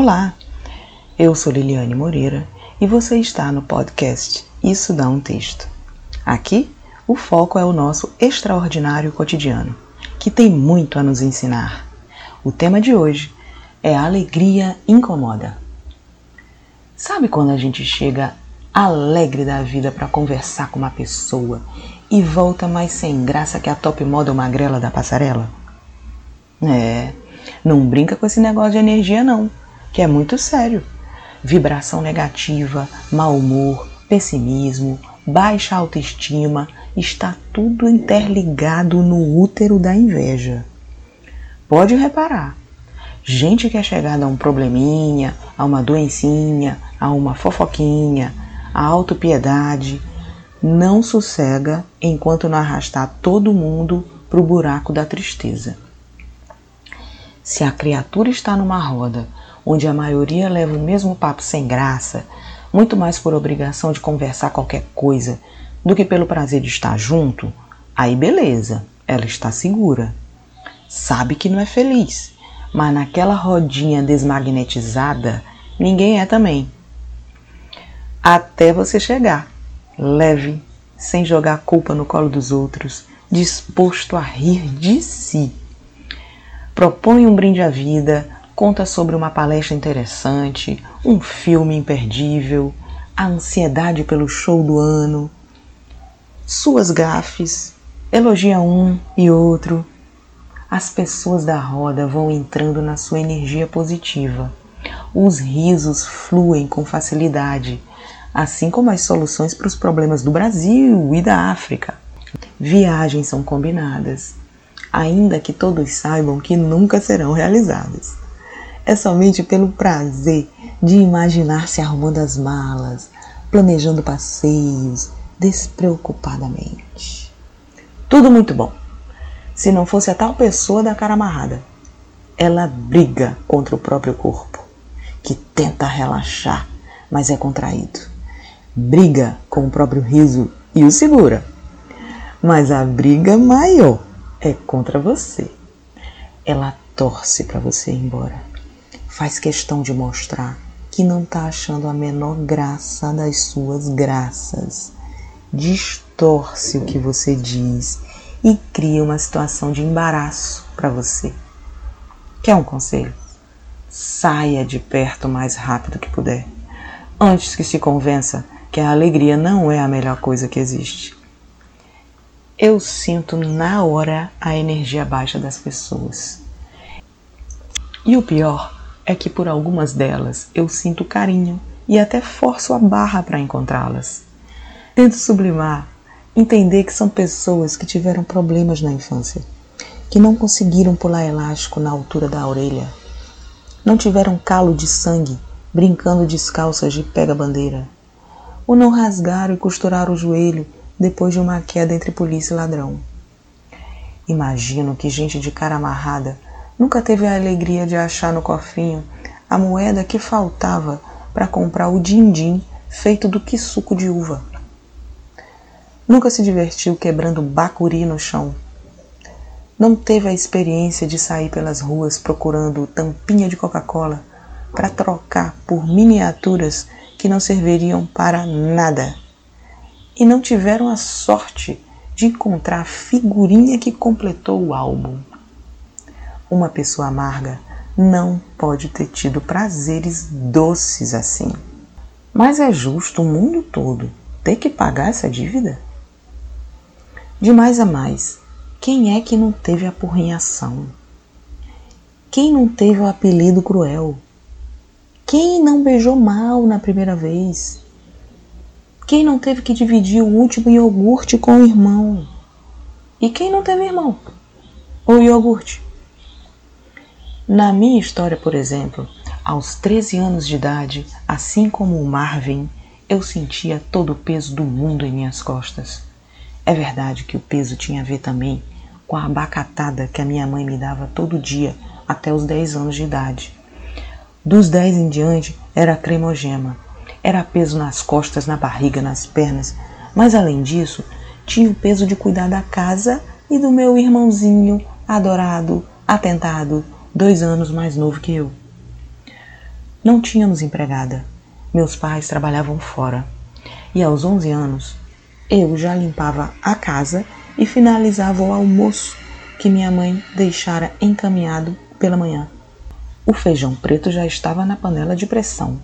Olá, eu sou Liliane Moreira e você está no podcast Isso Dá um Texto. Aqui, o foco é o nosso extraordinário cotidiano, que tem muito a nos ensinar. O tema de hoje é Alegria Incomoda. Sabe quando a gente chega alegre da vida para conversar com uma pessoa e volta mais sem graça que a top model magrela da passarela? É, não brinca com esse negócio de energia não que é muito sério. Vibração negativa, mau humor, pessimismo, baixa autoestima, está tudo interligado no útero da inveja. Pode reparar, gente que é chegada a um probleminha, a uma doencinha, a uma fofoquinha, a autopiedade, não sossega enquanto não arrastar todo mundo para o buraco da tristeza. Se a criatura está numa roda onde a maioria leva o mesmo papo sem graça, muito mais por obrigação de conversar qualquer coisa do que pelo prazer de estar junto, aí beleza, ela está segura. Sabe que não é feliz, mas naquela rodinha desmagnetizada, ninguém é também. Até você chegar, leve, sem jogar a culpa no colo dos outros, disposto a rir de si. Propõe um brinde à vida, conta sobre uma palestra interessante, um filme imperdível, a ansiedade pelo show do ano, suas gafes, elogia um e outro. As pessoas da roda vão entrando na sua energia positiva. Os risos fluem com facilidade, assim como as soluções para os problemas do Brasil e da África. Viagens são combinadas, ainda que todos saibam que nunca serão realizadas é somente pelo prazer de imaginar se arrumando as malas, planejando passeios, despreocupadamente. Tudo muito bom. Se não fosse a tal pessoa da cara amarrada, ela briga contra o próprio corpo, que tenta relaxar, mas é contraído. Briga com o próprio riso e o segura. Mas a briga maior é contra você. Ela torce para você ir embora faz questão de mostrar que não está achando a menor graça das suas graças. Distorce o que você diz e cria uma situação de embaraço para você. Quer um conselho? Saia de perto o mais rápido que puder, antes que se convença que a alegria não é a melhor coisa que existe. Eu sinto na hora a energia baixa das pessoas. E o pior é que por algumas delas eu sinto carinho e até forço a barra para encontrá-las. Tento sublimar, entender que são pessoas que tiveram problemas na infância, que não conseguiram pular elástico na altura da orelha, não tiveram calo de sangue brincando descalças de pega-bandeira, ou não rasgaram e costuraram o joelho depois de uma queda entre polícia e ladrão. Imagino que gente de cara amarrada Nunca teve a alegria de achar no cofrinho a moeda que faltava para comprar o din-din feito do que suco de uva. Nunca se divertiu quebrando bacuri no chão. Não teve a experiência de sair pelas ruas procurando tampinha de Coca-Cola para trocar por miniaturas que não serviriam para nada. E não tiveram a sorte de encontrar a figurinha que completou o álbum. Uma pessoa amarga não pode ter tido prazeres doces assim. Mas é justo o mundo todo ter que pagar essa dívida? De mais a mais, quem é que não teve a porrinhação? Quem não teve o apelido cruel? Quem não beijou mal na primeira vez? Quem não teve que dividir o último iogurte com o irmão? E quem não teve irmão? Ou iogurte? Na minha história, por exemplo, aos 13 anos de idade, assim como o Marvin, eu sentia todo o peso do mundo em minhas costas. É verdade que o peso tinha a ver também com a abacatada que a minha mãe me dava todo dia até os 10 anos de idade. Dos 10 em diante era cremogema, era peso nas costas, na barriga, nas pernas, mas além disso, tinha o peso de cuidar da casa e do meu irmãozinho adorado, atentado, dois anos mais novo que eu. Não tínhamos empregada. Meus pais trabalhavam fora. E aos 11 anos, eu já limpava a casa e finalizava o almoço que minha mãe deixara encaminhado pela manhã. O feijão preto já estava na panela de pressão.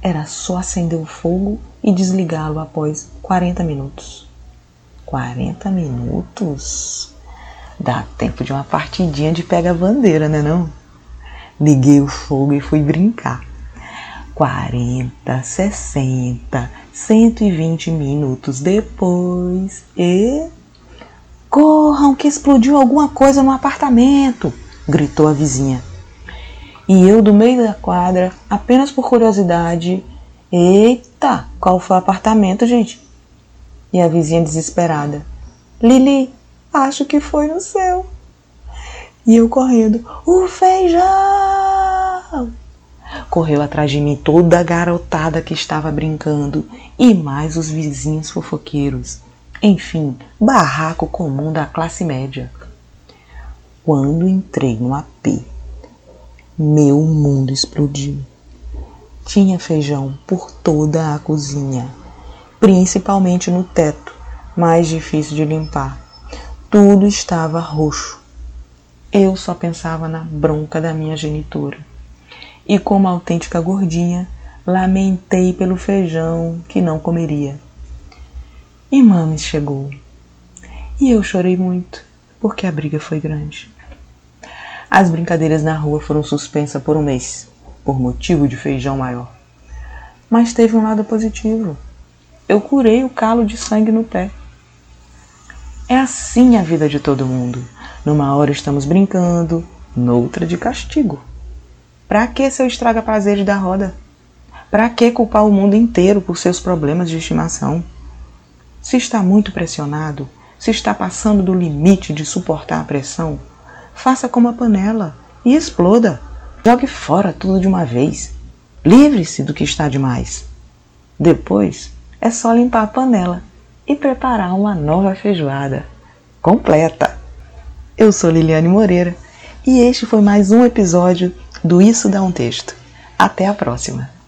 Era só acender o fogo e desligá-lo após 40 minutos. 40 minutos? Dá tempo de uma partidinha de pega-bandeira, né não? Liguei o fogo e fui brincar. 40, 60, 120 minutos depois e. Corram que explodiu alguma coisa no apartamento! gritou a vizinha. E eu, do meio da quadra, apenas por curiosidade, eita, qual foi o apartamento, gente? E a vizinha desesperada, Lili, acho que foi no seu. E eu correndo, o feijão! Correu atrás de mim toda a garotada que estava brincando e mais os vizinhos fofoqueiros. Enfim, barraco comum da classe média. Quando entrei no AP meu mundo explodiu. Tinha feijão por toda a cozinha, principalmente no teto, mais difícil de limpar. Tudo estava roxo. Eu só pensava na bronca da minha genitora. E como autêntica gordinha, lamentei pelo feijão que não comeria. E Mames chegou. E eu chorei muito, porque a briga foi grande. As brincadeiras na rua foram suspensas por um mês, por motivo de feijão maior. Mas teve um lado positivo. Eu curei o calo de sangue no pé. É assim a vida de todo mundo. Numa hora estamos brincando, noutra de castigo. Pra que seu estraga prazeres da roda? Pra que culpar o mundo inteiro por seus problemas de estimação? Se está muito pressionado, se está passando do limite de suportar a pressão, faça como a panela e exploda. Jogue fora tudo de uma vez. Livre-se do que está demais. Depois é só limpar a panela e preparar uma nova feijoada completa. Eu sou Liliane Moreira e este foi mais um episódio do Isso Dá um Texto. Até a próxima!